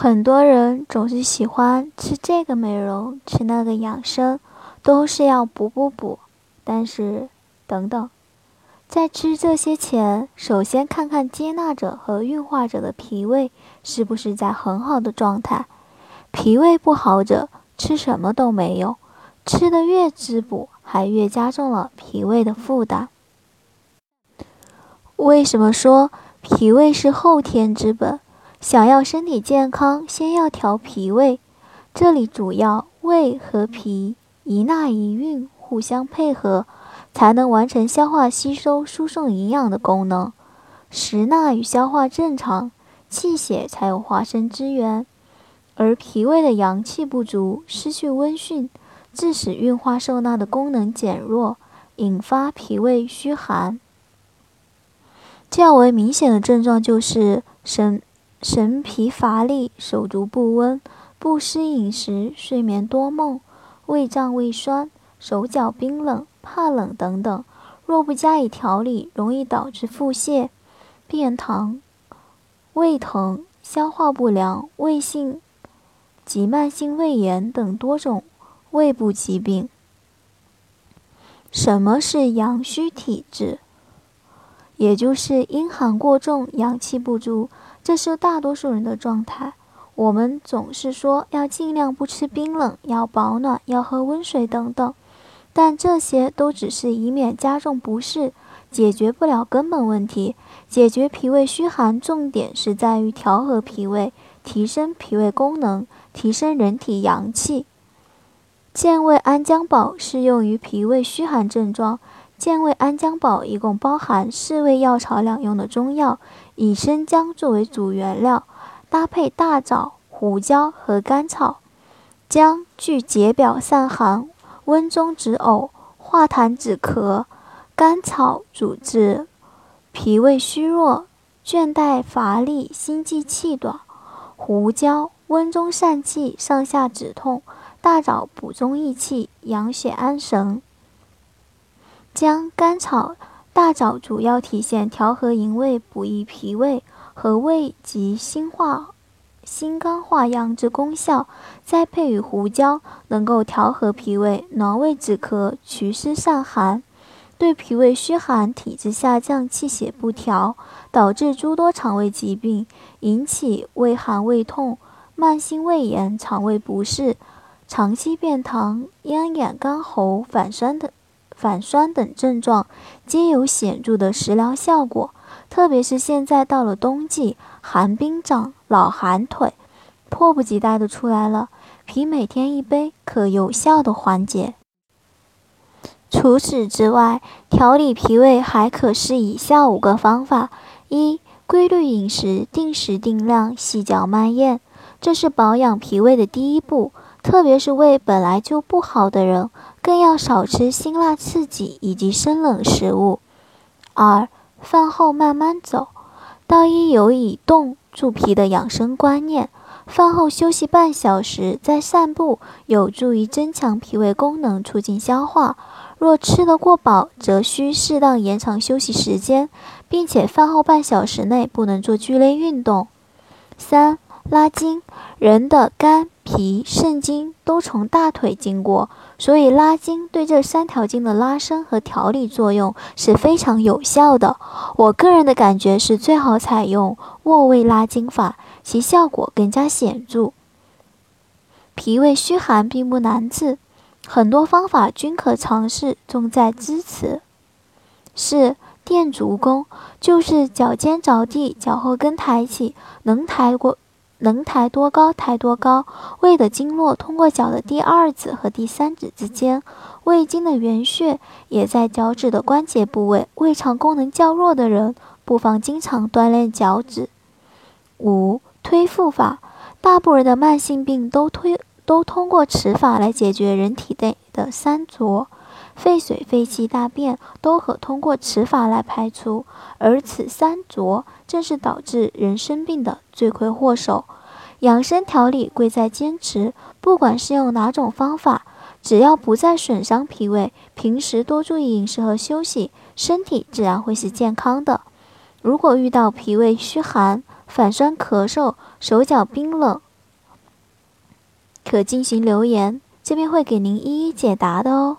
很多人总是喜欢吃这个美容，吃那个养生，都是要补补补。但是，等等，在吃这些前，首先看看接纳者和运化者的脾胃是不是在很好的状态。脾胃不好者，吃什么都没用，吃的越滋补，还越加重了脾胃的负担。为什么说脾胃是后天之本？想要身体健康，先要调脾胃。这里主要胃和脾一纳一运，互相配合，才能完成消化吸收、输送营养的功能。食纳与消化正常，气血才有化生之源。而脾胃的阳气不足，失去温煦，致使运化受纳的功能减弱，引发脾胃虚寒。较为明显的症状就是神。神疲乏力、手足不温、不思饮食、睡眠多梦、胃胀胃酸、手脚冰冷、怕冷等等，若不加以调理，容易导致腹泻、便溏、胃疼、消化不良、胃性及慢性胃炎等多种胃部疾病。什么是阳虚体质？也就是阴寒过重，阳气不足。这是大多数人的状态。我们总是说要尽量不吃冰冷，要保暖，要喝温水等等，但这些都只是以免加重不适，解决不了根本问题。解决脾胃虚寒，重点是在于调和脾胃，提升脾胃功能，提升人体阳气。健胃安姜宝适用于脾胃虚寒症状。健胃安姜宝一共包含四味药草两用的中药，以生姜作为主原料，搭配大枣、胡椒和甘草。姜具解表散寒、温中止呕、化痰止咳；甘草主治脾胃虚弱、倦怠乏力、心悸气短；胡椒温中散气、上下止痛；大枣补中益气、养血安神。姜、甘草、大枣主要体现调和营卫、补益脾胃和胃及心化、心肝化阳之功效，再配以胡椒，能够调和脾胃、暖胃止咳、祛湿散寒，对脾胃虚寒、体质下降、气血不调，导致诸多肠胃疾病，引起胃寒胃痛、慢性胃炎、肠胃不适、长期便溏、咽眼干喉、反酸等。反酸等症状皆有显著的食疗效果，特别是现在到了冬季，寒冰掌、老寒腿，迫不及待的出来了。脾每天一杯，可有效的缓解。除此之外，调理脾胃还可是以下五个方法：一、规律饮食，定时定量，细嚼慢咽，这是保养脾胃的第一步。特别是胃本来就不好的人，更要少吃辛辣刺激以及生冷食物。二、饭后慢慢走，道医有以动助脾的养生观念，饭后休息半小时再散步，有助于增强脾胃功能，促进消化。若吃得过饱，则需适当延长休息时间，并且饭后半小时内不能做剧烈运动。三、拉筋，人的肝。脾、肾经都从大腿经过，所以拉筋对这三条筋的拉伸和调理作用是非常有效的。我个人的感觉是最好采用卧位拉筋法，其效果更加显著。脾胃虚寒并不难治，很多方法均可尝试，重在支持。四垫足弓，就是脚尖着地，脚后跟抬起，能抬过。能抬多高抬多高，胃的经络通过脚的第二指和第三指之间，胃经的原穴也在脚趾的关节部位。胃肠功能较弱的人，不妨经常锻炼脚趾。五推腹法，大部分的慢性病都推都通过此法来解决。人体内的三浊、废水、废气、大便都可通过此法来排除，而此三浊正是导致人生病的罪魁祸首。养生调理贵在坚持，不管是用哪种方法。只要不再损伤脾胃，平时多注意饮食和休息，身体自然会是健康的。如果遇到脾胃虚寒、反酸、咳嗽、手脚冰冷，可进行留言，这边会给您一一解答的哦。